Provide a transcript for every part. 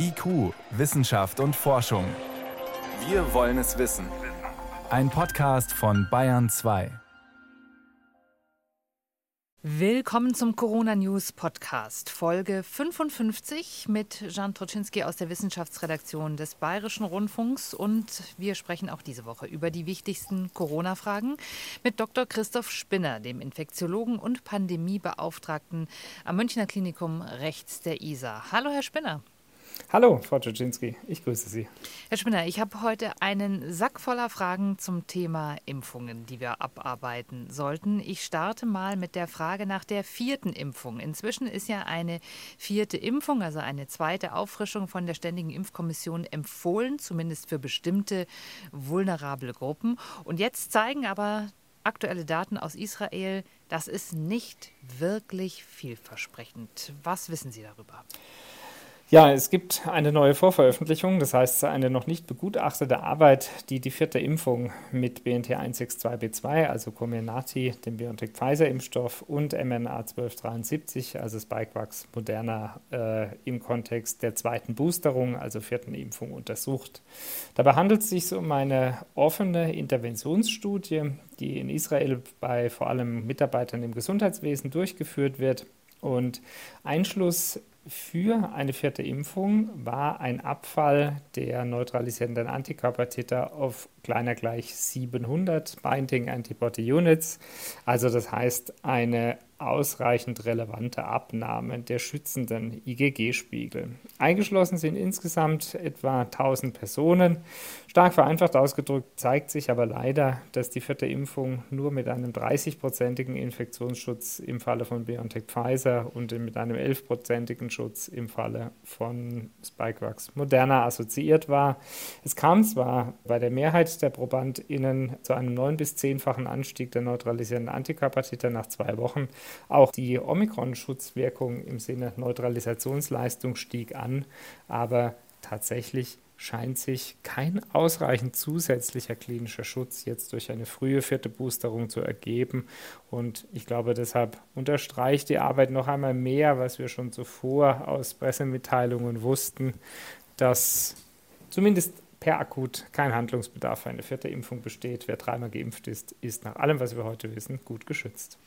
IQ, Wissenschaft und Forschung. Wir wollen es wissen. Ein Podcast von Bayern 2. Willkommen zum Corona News Podcast, Folge 55 mit Jan Troczynski aus der Wissenschaftsredaktion des Bayerischen Rundfunks. Und wir sprechen auch diese Woche über die wichtigsten Corona-Fragen mit Dr. Christoph Spinner, dem Infektiologen und Pandemiebeauftragten am Münchner Klinikum rechts der ISA. Hallo, Herr Spinner. Hallo, Frau Czuczynski, ich grüße Sie. Herr Spinner, ich habe heute einen Sack voller Fragen zum Thema Impfungen, die wir abarbeiten sollten. Ich starte mal mit der Frage nach der vierten Impfung. Inzwischen ist ja eine vierte Impfung, also eine zweite Auffrischung von der Ständigen Impfkommission empfohlen, zumindest für bestimmte vulnerable Gruppen. Und jetzt zeigen aber aktuelle Daten aus Israel, das ist nicht wirklich vielversprechend. Was wissen Sie darüber? Ja, es gibt eine neue Vorveröffentlichung, das heißt eine noch nicht begutachtete Arbeit, die die vierte Impfung mit BNT 162b2, also Comirnaty, dem BioNTech-Pfizer-Impfstoff und mRNA 1273, also Spikevax Moderna, äh, im Kontext der zweiten Boosterung, also vierten Impfung, untersucht. Dabei handelt es sich um eine offene Interventionsstudie, die in Israel bei vor allem Mitarbeitern im Gesundheitswesen durchgeführt wird. Und Einschluss für eine vierte Impfung war ein Abfall der neutralisierenden Antikörpertiter auf kleiner gleich 700 Binding Antibody Units. Also das heißt eine ausreichend relevante Abnahme der schützenden IgG-Spiegel. Eingeschlossen sind insgesamt etwa 1000 Personen. Stark vereinfacht ausgedrückt zeigt sich aber leider, dass die vierte Impfung nur mit einem 30-prozentigen Infektionsschutz im Falle von BioNTech Pfizer und mit einem 11-prozentigen Schutz im Falle von Spikevax Moderna assoziiert war. Es kam zwar bei der Mehrheit der ProbandInnen zu einem neun- bis zehnfachen Anstieg der neutralisierenden Antikörpertiter nach zwei Wochen, auch die Omikron-Schutzwirkung im Sinne Neutralisationsleistung stieg an, aber tatsächlich scheint sich kein ausreichend zusätzlicher klinischer Schutz jetzt durch eine frühe vierte Boosterung zu ergeben. Und ich glaube, deshalb unterstreicht die Arbeit noch einmal mehr, was wir schon zuvor aus Pressemitteilungen wussten, dass zumindest per akut kein Handlungsbedarf für eine vierte Impfung besteht. Wer dreimal geimpft ist, ist nach allem, was wir heute wissen, gut geschützt.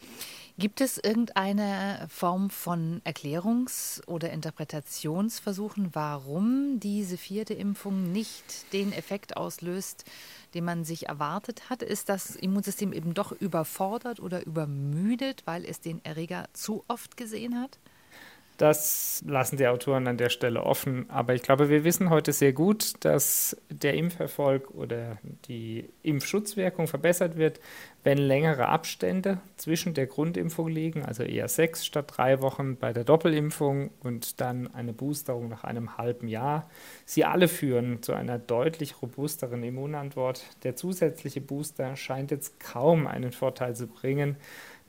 Gibt es irgendeine Form von Erklärungs- oder Interpretationsversuchen, warum diese vierte Impfung nicht den Effekt auslöst, den man sich erwartet hat? Ist das Immunsystem eben doch überfordert oder übermüdet, weil es den Erreger zu oft gesehen hat? Das lassen die Autoren an der Stelle offen. Aber ich glaube, wir wissen heute sehr gut, dass der Impferfolg oder die Impfschutzwirkung verbessert wird, wenn längere Abstände zwischen der Grundimpfung liegen, also eher sechs statt drei Wochen bei der Doppelimpfung und dann eine Boosterung nach einem halben Jahr. Sie alle führen zu einer deutlich robusteren Immunantwort. Der zusätzliche Booster scheint jetzt kaum einen Vorteil zu bringen.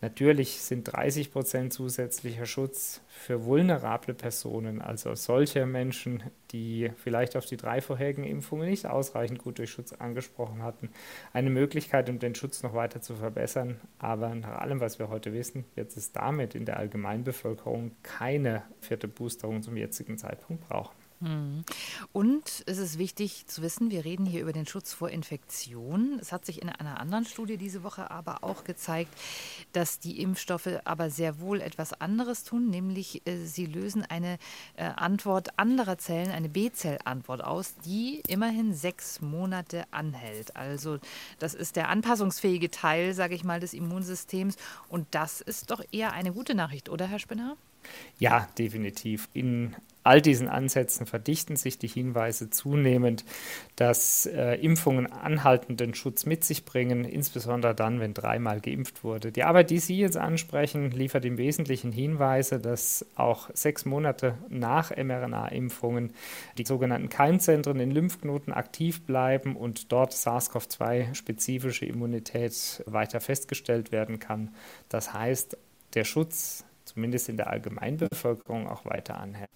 Natürlich sind 30 Prozent zusätzlicher Schutz für vulnerable Personen, also solche Menschen, die vielleicht auf die drei vorherigen Impfungen nicht ausreichend gut durch Schutz angesprochen hatten, eine Möglichkeit, um den Schutz noch weiter zu verbessern. Aber nach allem, was wir heute wissen, wird es damit in der Allgemeinbevölkerung keine vierte Boosterung zum jetzigen Zeitpunkt brauchen. Hm. Und es ist wichtig zu wissen, wir reden hier über den Schutz vor Infektionen. Es hat sich in einer anderen Studie diese Woche aber auch gezeigt, dass die Impfstoffe aber sehr wohl etwas anderes tun, nämlich äh, sie lösen eine äh, Antwort anderer Zellen, eine B-Zellantwort aus, die immerhin sechs Monate anhält. Also das ist der anpassungsfähige Teil, sage ich mal, des Immunsystems. Und das ist doch eher eine gute Nachricht, oder Herr Spinner? Ja, definitiv. In all diesen Ansätzen verdichten sich die Hinweise zunehmend, dass äh, Impfungen anhaltenden Schutz mit sich bringen, insbesondere dann, wenn dreimal geimpft wurde. Die Arbeit, die Sie jetzt ansprechen, liefert im Wesentlichen Hinweise, dass auch sechs Monate nach mRNA-Impfungen die sogenannten Keimzentren in Lymphknoten aktiv bleiben und dort SARS-CoV-2-spezifische Immunität weiter festgestellt werden kann. Das heißt, der Schutz zumindest in der Allgemeinbevölkerung auch weiter anhält.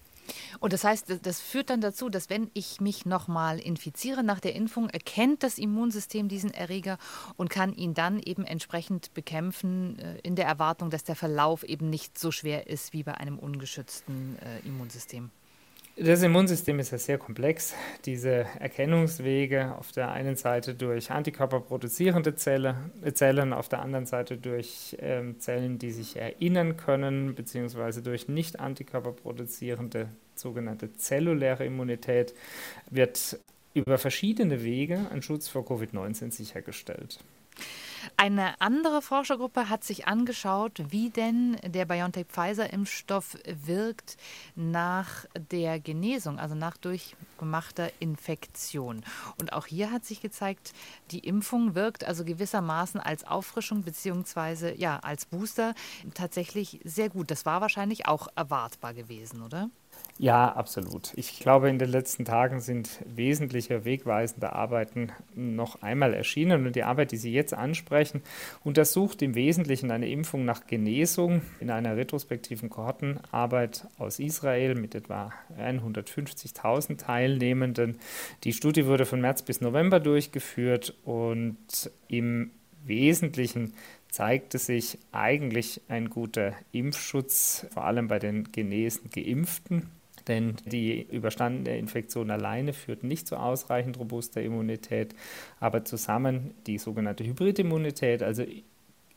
Und das heißt, das führt dann dazu, dass wenn ich mich nochmal infiziere nach der Impfung, erkennt das Immunsystem diesen Erreger und kann ihn dann eben entsprechend bekämpfen, äh, in der Erwartung, dass der Verlauf eben nicht so schwer ist wie bei einem ungeschützten äh, Immunsystem. Das Immunsystem ist ja sehr komplex. Diese Erkennungswege auf der einen Seite durch antikörperproduzierende Zelle, Zellen, auf der anderen Seite durch ähm, Zellen, die sich erinnern können, beziehungsweise durch nicht antikörperproduzierende sogenannte zelluläre Immunität, wird über verschiedene Wege ein Schutz vor Covid-19 sichergestellt. Eine andere Forschergruppe hat sich angeschaut, wie denn der BioNTech-Pfizer-Impfstoff wirkt nach der Genesung, also nach durchgemachter Infektion. Und auch hier hat sich gezeigt, die Impfung wirkt also gewissermaßen als Auffrischung bzw. ja als Booster tatsächlich sehr gut. Das war wahrscheinlich auch erwartbar gewesen, oder? Ja, absolut. Ich glaube, in den letzten Tagen sind wesentliche wegweisende Arbeiten noch einmal erschienen. Und die Arbeit, die Sie jetzt ansprechen, untersucht im Wesentlichen eine Impfung nach Genesung in einer retrospektiven Kohortenarbeit aus Israel mit etwa 150.000 Teilnehmenden. Die Studie wurde von März bis November durchgeführt und im Wesentlichen zeigte sich eigentlich ein guter Impfschutz, vor allem bei den genesen Geimpften. Denn die überstandene Infektion alleine führt nicht zu ausreichend robuster Immunität, aber zusammen die sogenannte Hybridimmunität, also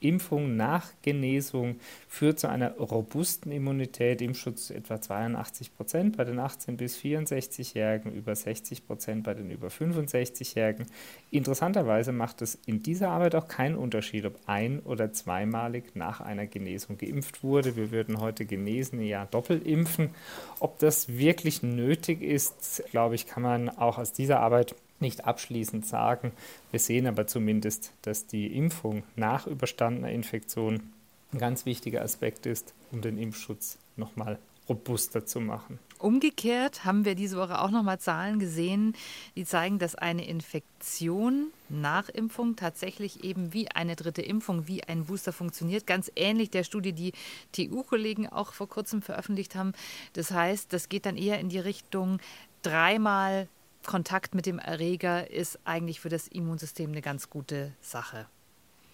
Impfung nach Genesung führt zu einer robusten Immunität, Impfschutz etwa 82 Prozent bei den 18- bis 64-Jährigen, über 60 Prozent bei den über 65-Jährigen. Interessanterweise macht es in dieser Arbeit auch keinen Unterschied, ob ein- oder zweimalig nach einer Genesung geimpft wurde. Wir würden heute Genesene ja doppelt impfen. Ob das wirklich nötig ist, glaube ich, kann man auch aus dieser Arbeit nicht abschließend sagen. Wir sehen aber zumindest, dass die Impfung nach überstandener Infektion ein ganz wichtiger Aspekt ist, um den Impfschutz nochmal robuster zu machen. Umgekehrt haben wir diese Woche auch nochmal Zahlen gesehen, die zeigen, dass eine Infektion nach Impfung tatsächlich eben wie eine dritte Impfung, wie ein Booster funktioniert. Ganz ähnlich der Studie, die TU-Kollegen auch vor kurzem veröffentlicht haben. Das heißt, das geht dann eher in die Richtung dreimal Kontakt mit dem Erreger ist eigentlich für das Immunsystem eine ganz gute Sache.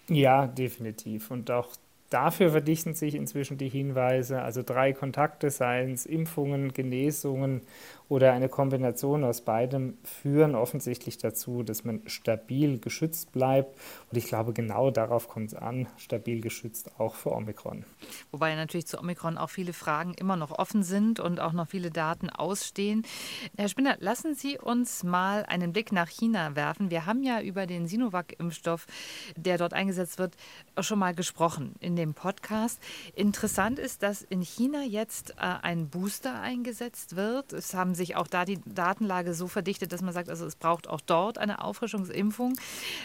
Ja, definitiv. Und auch Dafür verdichten sich inzwischen die Hinweise, also drei Kontakte, seien es Impfungen, Genesungen oder eine Kombination aus beidem, führen offensichtlich dazu, dass man stabil geschützt bleibt. Und ich glaube, genau darauf kommt es an, stabil geschützt auch für Omikron. Wobei natürlich zu Omikron auch viele Fragen immer noch offen sind und auch noch viele Daten ausstehen. Herr Spinner, lassen Sie uns mal einen Blick nach China werfen. Wir haben ja über den Sinovac-Impfstoff, der dort eingesetzt wird, schon mal gesprochen in dem Podcast. Interessant ist, dass in China jetzt äh, ein Booster eingesetzt wird. Es haben sich auch da die Datenlage so verdichtet, dass man sagt, also es braucht auch dort eine Auffrischungsimpfung.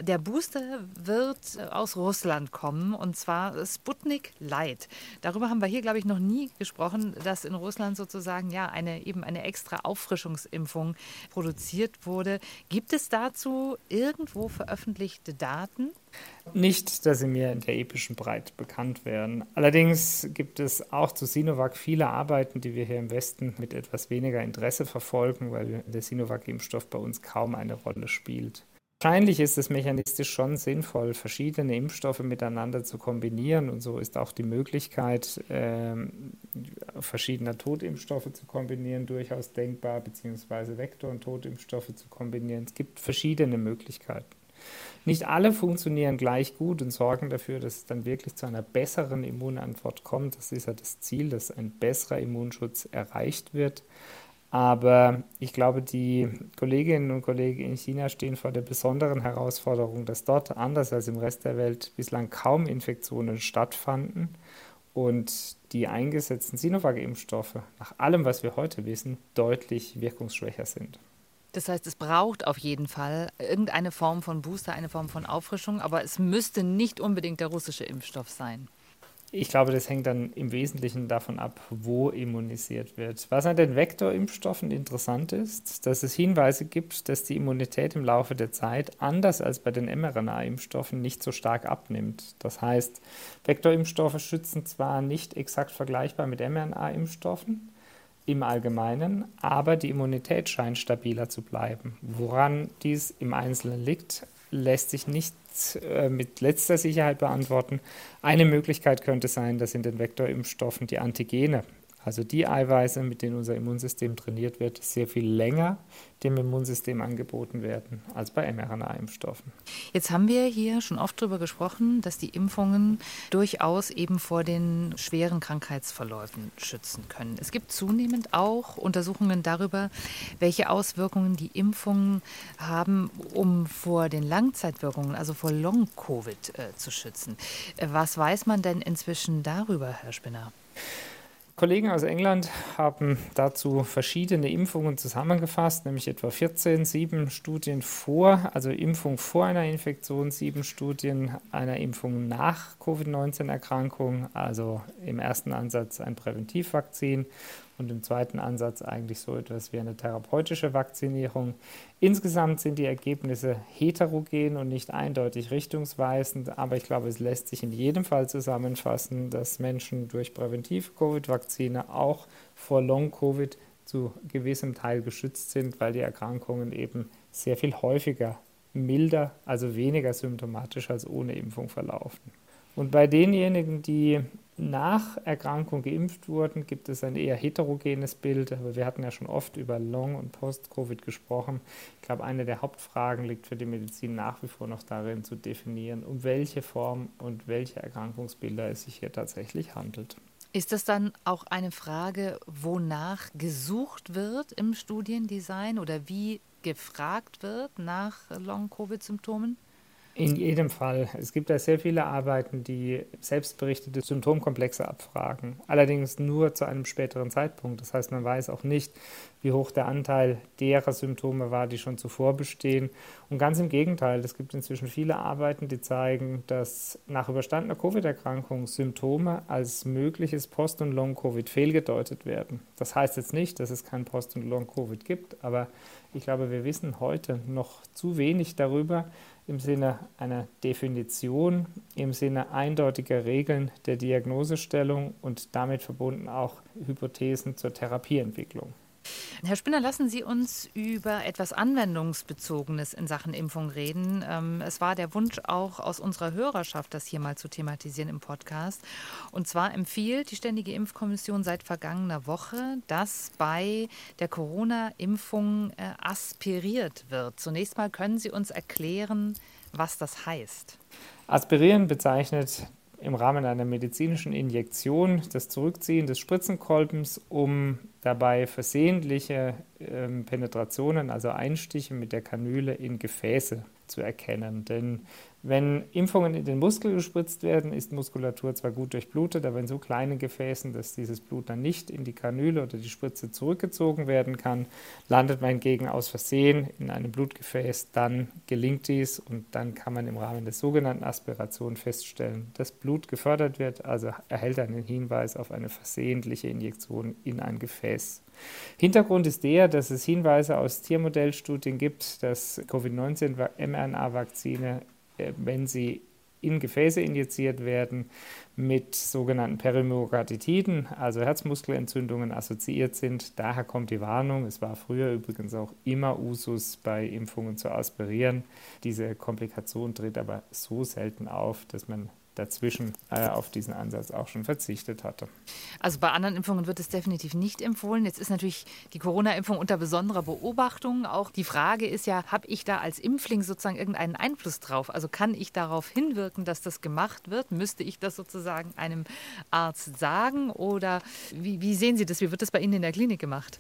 Der Booster wird äh, aus Russland kommen und zwar Sputnik Light. Darüber haben wir hier, glaube ich, noch nie gesprochen, dass in Russland sozusagen ja eine eben eine extra Auffrischungsimpfung produziert wurde. Gibt es dazu irgendwo veröffentlichte Daten? Nicht, dass sie mir in der epischen Breite bekannt wären. Allerdings gibt es auch zu Sinovac viele Arbeiten, die wir hier im Westen mit etwas weniger Interesse verfolgen, weil der Sinovac-Impfstoff bei uns kaum eine Rolle spielt. Wahrscheinlich ist es mechanistisch schon sinnvoll, verschiedene Impfstoffe miteinander zu kombinieren und so ist auch die Möglichkeit, äh, verschiedener Totimpfstoffe zu kombinieren, durchaus denkbar, beziehungsweise Vektor- und Totimpfstoffe zu kombinieren. Es gibt verschiedene Möglichkeiten. Nicht alle funktionieren gleich gut und sorgen dafür, dass es dann wirklich zu einer besseren Immunantwort kommt. Das ist ja das Ziel, dass ein besserer Immunschutz erreicht wird. Aber ich glaube, die Kolleginnen und Kollegen in China stehen vor der besonderen Herausforderung, dass dort, anders als im Rest der Welt, bislang kaum Infektionen stattfanden und die eingesetzten Sinovac-Impfstoffe, nach allem, was wir heute wissen, deutlich wirkungsschwächer sind. Das heißt, es braucht auf jeden Fall irgendeine Form von Booster, eine Form von Auffrischung, aber es müsste nicht unbedingt der russische Impfstoff sein. Ich glaube, das hängt dann im Wesentlichen davon ab, wo immunisiert wird. Was an den Vektorimpfstoffen interessant ist, dass es Hinweise gibt, dass die Immunität im Laufe der Zeit anders als bei den mRNA-Impfstoffen nicht so stark abnimmt. Das heißt, Vektorimpfstoffe schützen zwar nicht exakt vergleichbar mit mRNA-Impfstoffen, im Allgemeinen, aber die Immunität scheint stabiler zu bleiben. Woran dies im Einzelnen liegt, lässt sich nicht äh, mit letzter Sicherheit beantworten. Eine Möglichkeit könnte sein, dass in den Vektorimpfstoffen die Antigene also die Eiweiße, mit denen unser Immunsystem trainiert wird, sehr viel länger dem Immunsystem angeboten werden als bei mRNA-Impfstoffen. Jetzt haben wir hier schon oft darüber gesprochen, dass die Impfungen durchaus eben vor den schweren Krankheitsverläufen schützen können. Es gibt zunehmend auch Untersuchungen darüber, welche Auswirkungen die Impfungen haben, um vor den Langzeitwirkungen, also vor Long-Covid äh, zu schützen. Äh, was weiß man denn inzwischen darüber, Herr Spinner? Kollegen aus England haben dazu verschiedene Impfungen zusammengefasst, nämlich etwa 14, sieben Studien vor, also Impfung vor einer Infektion, sieben Studien einer Impfung nach Covid-19-Erkrankung, also im ersten Ansatz ein Präventivvakzin und im zweiten Ansatz eigentlich so etwas wie eine therapeutische Vakzinierung. Insgesamt sind die Ergebnisse heterogen und nicht eindeutig richtungsweisend, aber ich glaube, es lässt sich in jedem Fall zusammenfassen, dass Menschen durch Präventiv-Covid-Vakzine auch vor Long-Covid zu gewissem Teil geschützt sind, weil die Erkrankungen eben sehr viel häufiger milder, also weniger symptomatisch als ohne Impfung verlaufen. Und bei denjenigen, die nach Erkrankung geimpft wurden, gibt es ein eher heterogenes Bild. Aber wir hatten ja schon oft über Long- und Post-Covid gesprochen. Ich glaube, eine der Hauptfragen liegt für die Medizin nach wie vor noch darin zu definieren, um welche Form und welche Erkrankungsbilder es sich hier tatsächlich handelt. Ist das dann auch eine Frage, wonach gesucht wird im Studiendesign oder wie gefragt wird nach Long-Covid-Symptomen? In jedem Fall. Es gibt da sehr viele Arbeiten, die selbstberichtete Symptomkomplexe abfragen. Allerdings nur zu einem späteren Zeitpunkt. Das heißt, man weiß auch nicht, wie hoch der Anteil derer Symptome war, die schon zuvor bestehen. Und ganz im Gegenteil, es gibt inzwischen viele Arbeiten, die zeigen, dass nach überstandener Covid-Erkrankung Symptome als mögliches Post- und Long-Covid fehlgedeutet werden. Das heißt jetzt nicht, dass es kein Post- und Long-Covid gibt, aber ich glaube, wir wissen heute noch zu wenig darüber, im Sinne einer Definition, im Sinne eindeutiger Regeln der Diagnosestellung und damit verbunden auch Hypothesen zur Therapieentwicklung. Herr Spinner, lassen Sie uns über etwas Anwendungsbezogenes in Sachen Impfung reden. Ähm, es war der Wunsch auch aus unserer Hörerschaft, das hier mal zu thematisieren im Podcast. Und zwar empfiehlt die Ständige Impfkommission seit vergangener Woche, dass bei der Corona-Impfung äh, aspiriert wird. Zunächst mal können Sie uns erklären, was das heißt. Aspirieren bezeichnet im Rahmen einer medizinischen Injektion das Zurückziehen des Spritzenkolbens, um dabei versehentliche äh, Penetrationen, also Einstiche mit der Kanüle in Gefäße zu erkennen. Denn wenn Impfungen in den Muskel gespritzt werden, ist Muskulatur zwar gut durchblutet, aber in so kleinen Gefäßen, dass dieses Blut dann nicht in die Kanüle oder die Spritze zurückgezogen werden kann, landet man hingegen aus Versehen in einem Blutgefäß, dann gelingt dies und dann kann man im Rahmen der sogenannten Aspiration feststellen, dass Blut gefördert wird, also erhält einen Hinweis auf eine versehentliche Injektion in ein Gefäß. Hintergrund ist der, dass es Hinweise aus Tiermodellstudien gibt, dass Covid-19-mRNA-Vakzine äh, wenn sie in Gefäße injiziert werden, mit sogenannten Perimyokarditiden, also Herzmuskelentzündungen, assoziiert sind. Daher kommt die Warnung. Es war früher übrigens auch immer Usus, bei Impfungen zu aspirieren. Diese Komplikation tritt aber so selten auf, dass man dazwischen äh, auf diesen Ansatz auch schon verzichtet hatte. Also bei anderen Impfungen wird es definitiv nicht empfohlen. Jetzt ist natürlich die Corona-Impfung unter besonderer Beobachtung. Auch die Frage ist ja, habe ich da als Impfling sozusagen irgendeinen Einfluss drauf? Also kann ich darauf hinwirken, dass das gemacht wird? Müsste ich das sozusagen einem Arzt sagen? Oder wie, wie sehen Sie das? Wie wird das bei Ihnen in der Klinik gemacht?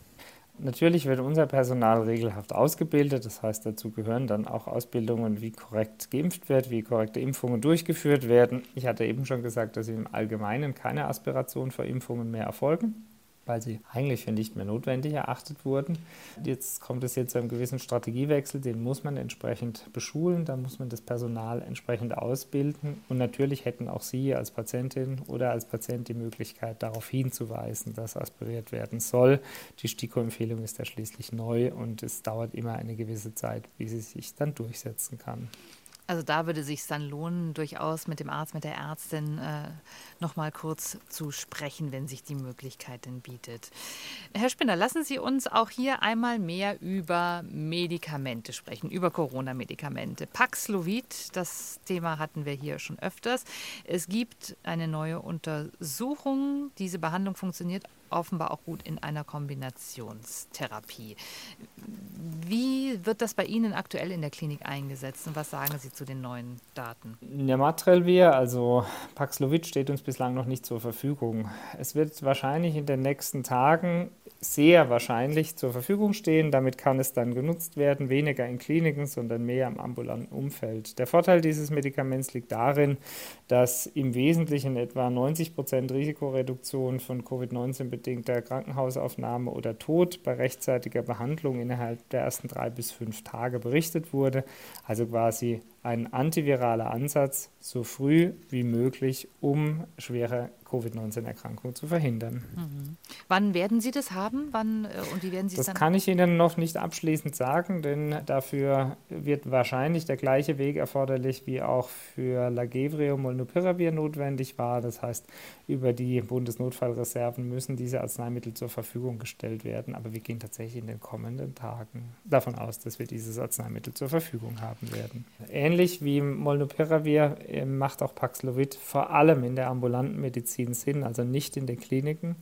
Natürlich wird unser Personal regelhaft ausgebildet. Das heißt, dazu gehören dann auch Ausbildungen, wie korrekt geimpft wird, wie korrekte Impfungen durchgeführt werden. Ich hatte eben schon gesagt, dass im Allgemeinen keine Aspiration für Impfungen mehr erfolgen weil sie eigentlich für nicht mehr notwendig erachtet wurden. Jetzt kommt es jetzt zu einem gewissen Strategiewechsel, den muss man entsprechend beschulen, da muss man das Personal entsprechend ausbilden und natürlich hätten auch Sie als Patientin oder als Patient die Möglichkeit, darauf hinzuweisen, dass aspiriert werden soll. Die STIKO-Empfehlung ist ja schließlich neu und es dauert immer eine gewisse Zeit, bis sie sich dann durchsetzen kann. Also da würde sich dann lohnen, durchaus mit dem Arzt, mit der Ärztin äh, noch mal kurz zu sprechen, wenn sich die Möglichkeit denn bietet. Herr Spinner, lassen Sie uns auch hier einmal mehr über Medikamente sprechen, über Corona-Medikamente. Paxlovid, das Thema hatten wir hier schon öfters. Es gibt eine neue Untersuchung. Diese Behandlung funktioniert offenbar auch gut in einer Kombinationstherapie. Wie wird das bei Ihnen aktuell in der Klinik eingesetzt und was sagen Sie zu den neuen Daten? Nirmatrelvir, also Paxlovid, steht uns bislang noch nicht zur Verfügung. Es wird wahrscheinlich in den nächsten Tagen sehr wahrscheinlich zur Verfügung stehen. Damit kann es dann genutzt werden, weniger in Kliniken, sondern mehr im ambulanten Umfeld. Der Vorteil dieses Medikaments liegt darin, dass im Wesentlichen etwa 90 Prozent Risikoreduktion von Covid-19 bedingter Krankenhausaufnahme oder Tod bei rechtzeitiger Behandlung innerhalb der ersten drei bis fünf Tage berichtet wurde. Also quasi ein antiviraler Ansatz so früh wie möglich, um schwere Covid-19-Erkrankung zu verhindern. Mhm. Wann werden Sie das haben? Wann, äh, und wie werden Sie das dann? kann ich Ihnen noch nicht abschließend sagen, denn dafür wird wahrscheinlich der gleiche Weg erforderlich, wie auch für Lagevrio Molnupiravir notwendig war. Das heißt, über die Bundesnotfallreserven müssen diese Arzneimittel zur Verfügung gestellt werden. Aber wir gehen tatsächlich in den kommenden Tagen davon aus, dass wir dieses Arzneimittel zur Verfügung haben werden. Ähnlich wie Molnupiravir äh, macht auch Paxlovid vor allem in der ambulanten Medizin Medizin sind, also nicht in den Kliniken.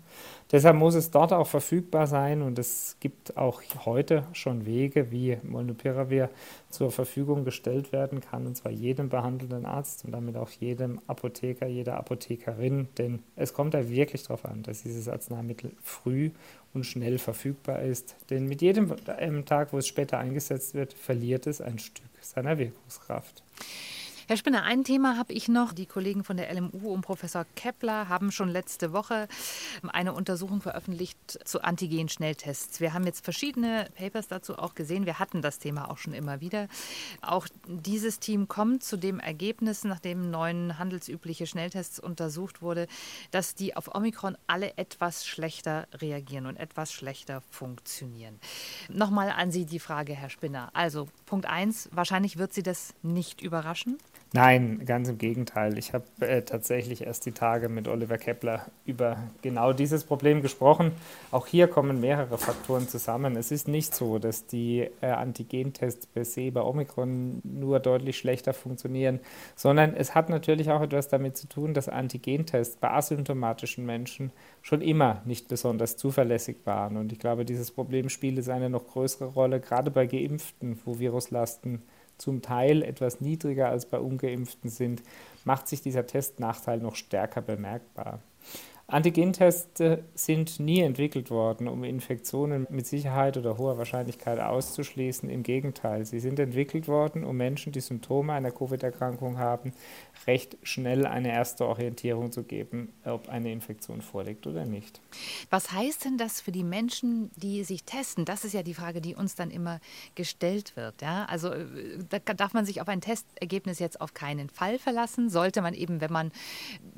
Deshalb muss es dort auch verfügbar sein und es gibt auch heute schon Wege, wie Molnupiravir zur Verfügung gestellt werden kann, und zwar jedem behandelnden Arzt und damit auch jedem Apotheker, jeder Apothekerin, denn es kommt da wirklich darauf an, dass dieses Arzneimittel früh und schnell verfügbar ist, denn mit jedem Tag, wo es später eingesetzt wird, verliert es ein Stück seiner Wirkungskraft. Herr Spinner, ein Thema habe ich noch. Die Kollegen von der LMU und Professor Kepler haben schon letzte Woche eine Untersuchung veröffentlicht zu Antigen-Schnelltests. Wir haben jetzt verschiedene Papers dazu auch gesehen. Wir hatten das Thema auch schon immer wieder. Auch dieses Team kommt zu dem Ergebnis, nachdem neun handelsübliche Schnelltests untersucht wurde, dass die auf Omikron alle etwas schlechter reagieren und etwas schlechter funktionieren. Nochmal an Sie die Frage, Herr Spinner. Also Punkt 1, wahrscheinlich wird Sie das nicht überraschen. Nein, ganz im Gegenteil. Ich habe äh, tatsächlich erst die Tage mit Oliver Kepler über genau dieses Problem gesprochen. Auch hier kommen mehrere Faktoren zusammen. Es ist nicht so, dass die äh, Antigentests per se bei Omikron nur deutlich schlechter funktionieren, sondern es hat natürlich auch etwas damit zu tun, dass Antigentests bei asymptomatischen Menschen schon immer nicht besonders zuverlässig waren. Und ich glaube, dieses Problem spielt eine noch größere Rolle, gerade bei Geimpften, wo Viruslasten zum Teil etwas niedriger als bei ungeimpften sind, macht sich dieser Testnachteil noch stärker bemerkbar. Antigentests sind nie entwickelt worden, um Infektionen mit Sicherheit oder hoher Wahrscheinlichkeit auszuschließen. Im Gegenteil, sie sind entwickelt worden, um Menschen, die Symptome einer Covid-Erkrankung haben, recht schnell eine erste Orientierung zu geben, ob eine Infektion vorliegt oder nicht. Was heißt denn das für die Menschen, die sich testen? Das ist ja die Frage, die uns dann immer gestellt wird. Ja? Also äh, da darf man sich auf ein Testergebnis jetzt auf keinen Fall verlassen. Sollte man eben, wenn man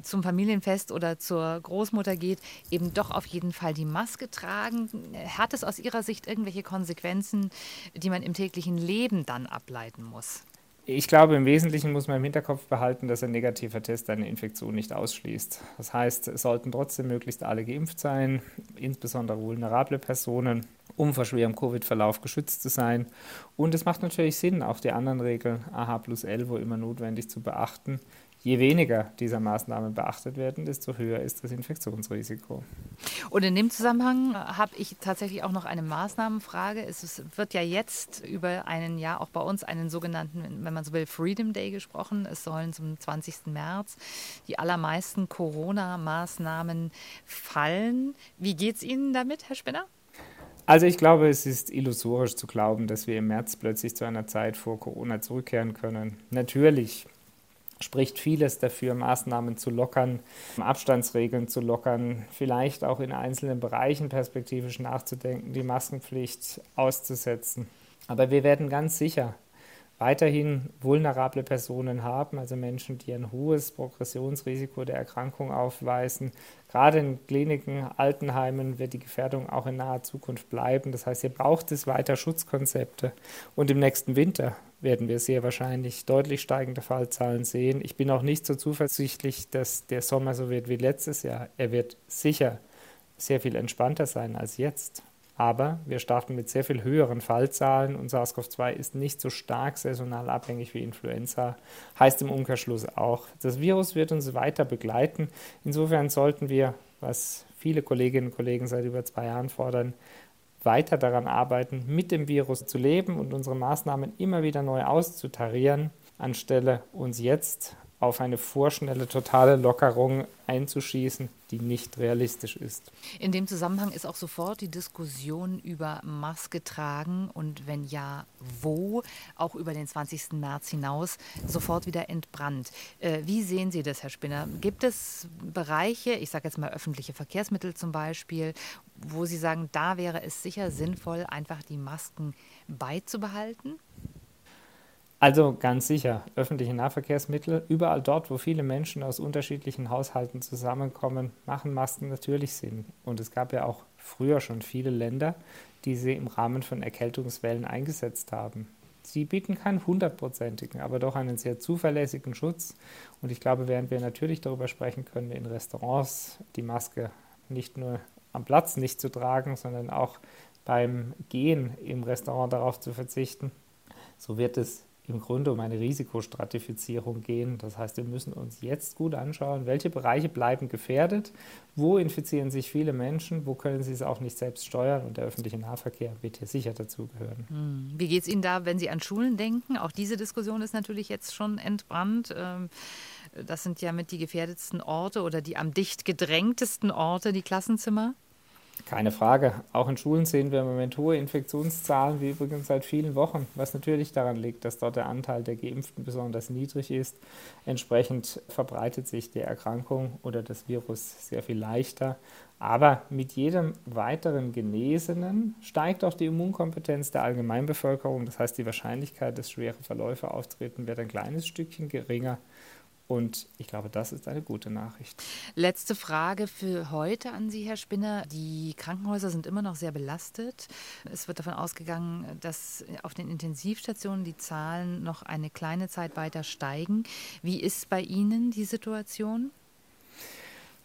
zum Familienfest oder zur Groß Großmutter geht, eben doch auf jeden Fall die Maske tragen. Hat es aus Ihrer Sicht irgendwelche Konsequenzen, die man im täglichen Leben dann ableiten muss? Ich glaube, im Wesentlichen muss man im Hinterkopf behalten, dass ein negativer Test eine Infektion nicht ausschließt. Das heißt, es sollten trotzdem möglichst alle geimpft sein, insbesondere vulnerable Personen, um vor schwerem Covid-Verlauf geschützt zu sein. Und es macht natürlich Sinn, auch die anderen Regeln AH plus L, wo immer notwendig, zu beachten je weniger dieser Maßnahmen beachtet werden, desto höher ist das Infektionsrisiko. Und in dem Zusammenhang habe ich tatsächlich auch noch eine Maßnahmenfrage. Es wird ja jetzt über einen Jahr auch bei uns einen sogenannten, wenn man so will, Freedom Day gesprochen. Es sollen zum 20. März die allermeisten Corona-Maßnahmen fallen. Wie geht es Ihnen damit, Herr Spinner? Also ich glaube, es ist illusorisch zu glauben, dass wir im März plötzlich zu einer Zeit vor Corona zurückkehren können. Natürlich spricht vieles dafür, Maßnahmen zu lockern, Abstandsregeln zu lockern, vielleicht auch in einzelnen Bereichen perspektivisch nachzudenken, die Maskenpflicht auszusetzen. Aber wir werden ganz sicher weiterhin vulnerable Personen haben, also Menschen, die ein hohes Progressionsrisiko der Erkrankung aufweisen. Gerade in Kliniken, Altenheimen wird die Gefährdung auch in naher Zukunft bleiben. Das heißt, hier braucht es weiter Schutzkonzepte. Und im nächsten Winter werden wir sehr wahrscheinlich deutlich steigende Fallzahlen sehen. Ich bin auch nicht so zuversichtlich, dass der Sommer so wird wie letztes Jahr. Er wird sicher sehr viel entspannter sein als jetzt. Aber wir starten mit sehr viel höheren Fallzahlen und SARS-CoV-2 ist nicht so stark saisonal abhängig wie Influenza. Heißt im Umkehrschluss auch, das Virus wird uns weiter begleiten. Insofern sollten wir, was viele Kolleginnen und Kollegen seit über zwei Jahren fordern, weiter daran arbeiten, mit dem Virus zu leben und unsere Maßnahmen immer wieder neu auszutarieren, anstelle uns jetzt auf eine vorschnelle totale Lockerung einzuschießen, die nicht realistisch ist. In dem Zusammenhang ist auch sofort die Diskussion über Maske tragen und wenn ja, wo, auch über den 20. März hinaus, sofort wieder entbrannt. Äh, wie sehen Sie das, Herr Spinner? Gibt es Bereiche, ich sage jetzt mal öffentliche Verkehrsmittel zum Beispiel, wo Sie sagen, da wäre es sicher sinnvoll, einfach die Masken beizubehalten? Also ganz sicher, öffentliche Nahverkehrsmittel, überall dort, wo viele Menschen aus unterschiedlichen Haushalten zusammenkommen, machen Masken natürlich Sinn. Und es gab ja auch früher schon viele Länder, die sie im Rahmen von Erkältungswellen eingesetzt haben. Sie bieten keinen hundertprozentigen, aber doch einen sehr zuverlässigen Schutz. Und ich glaube, während wir natürlich darüber sprechen können, in Restaurants die Maske nicht nur am Platz nicht zu tragen, sondern auch beim Gehen im Restaurant darauf zu verzichten, so wird es im Grunde um eine Risikostratifizierung gehen. Das heißt, wir müssen uns jetzt gut anschauen, welche Bereiche bleiben gefährdet, wo infizieren sich viele Menschen, wo können sie es auch nicht selbst steuern und der öffentliche Nahverkehr wird hier sicher dazugehören. Hm. Wie geht es Ihnen da, wenn Sie an Schulen denken? Auch diese Diskussion ist natürlich jetzt schon entbrannt. Ähm, das sind ja mit die gefährdetsten Orte oder die am dicht gedrängtesten Orte, die Klassenzimmer. Keine Frage. Auch in Schulen sehen wir im Moment hohe Infektionszahlen, wie übrigens seit vielen Wochen, was natürlich daran liegt, dass dort der Anteil der Geimpften besonders niedrig ist. Entsprechend verbreitet sich die Erkrankung oder das Virus sehr viel leichter. Aber mit jedem weiteren Genesenen steigt auch die Immunkompetenz der Allgemeinbevölkerung. Das heißt, die Wahrscheinlichkeit, dass schwere Verläufe auftreten, wird ein kleines Stückchen geringer. Und ich glaube, das ist eine gute Nachricht. Letzte Frage für heute an Sie, Herr Spinner. Die Krankenhäuser sind immer noch sehr belastet. Es wird davon ausgegangen, dass auf den Intensivstationen die Zahlen noch eine kleine Zeit weiter steigen. Wie ist bei Ihnen die Situation?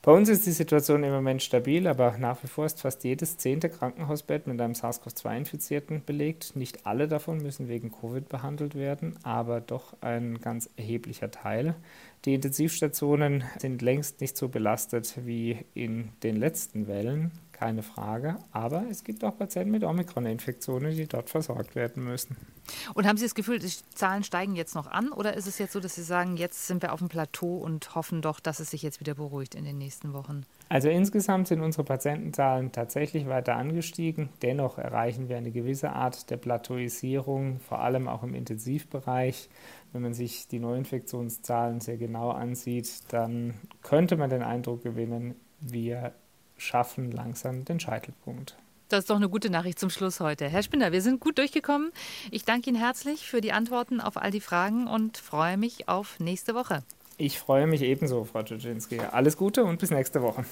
Bei uns ist die Situation im Moment stabil, aber nach wie vor ist fast jedes zehnte Krankenhausbett mit einem SARS-CoV-2-Infizierten belegt. Nicht alle davon müssen wegen Covid behandelt werden, aber doch ein ganz erheblicher Teil. Die Intensivstationen sind längst nicht so belastet wie in den letzten Wellen keine Frage. Aber es gibt auch Patienten mit Omikron-Infektionen, die dort versorgt werden müssen. Und haben Sie das Gefühl, die Zahlen steigen jetzt noch an? Oder ist es jetzt so, dass Sie sagen, jetzt sind wir auf dem Plateau und hoffen doch, dass es sich jetzt wieder beruhigt in den nächsten Wochen? Also insgesamt sind unsere Patientenzahlen tatsächlich weiter angestiegen. Dennoch erreichen wir eine gewisse Art der Plateauisierung, vor allem auch im Intensivbereich. Wenn man sich die Neuinfektionszahlen sehr genau ansieht, dann könnte man den Eindruck gewinnen, wir schaffen langsam den Scheitelpunkt. Das ist doch eine gute Nachricht zum Schluss heute. Herr Spinner, wir sind gut durchgekommen. Ich danke Ihnen herzlich für die Antworten auf all die Fragen und freue mich auf nächste Woche. Ich freue mich ebenso, Frau Dzerzhinsky. Alles Gute und bis nächste Woche.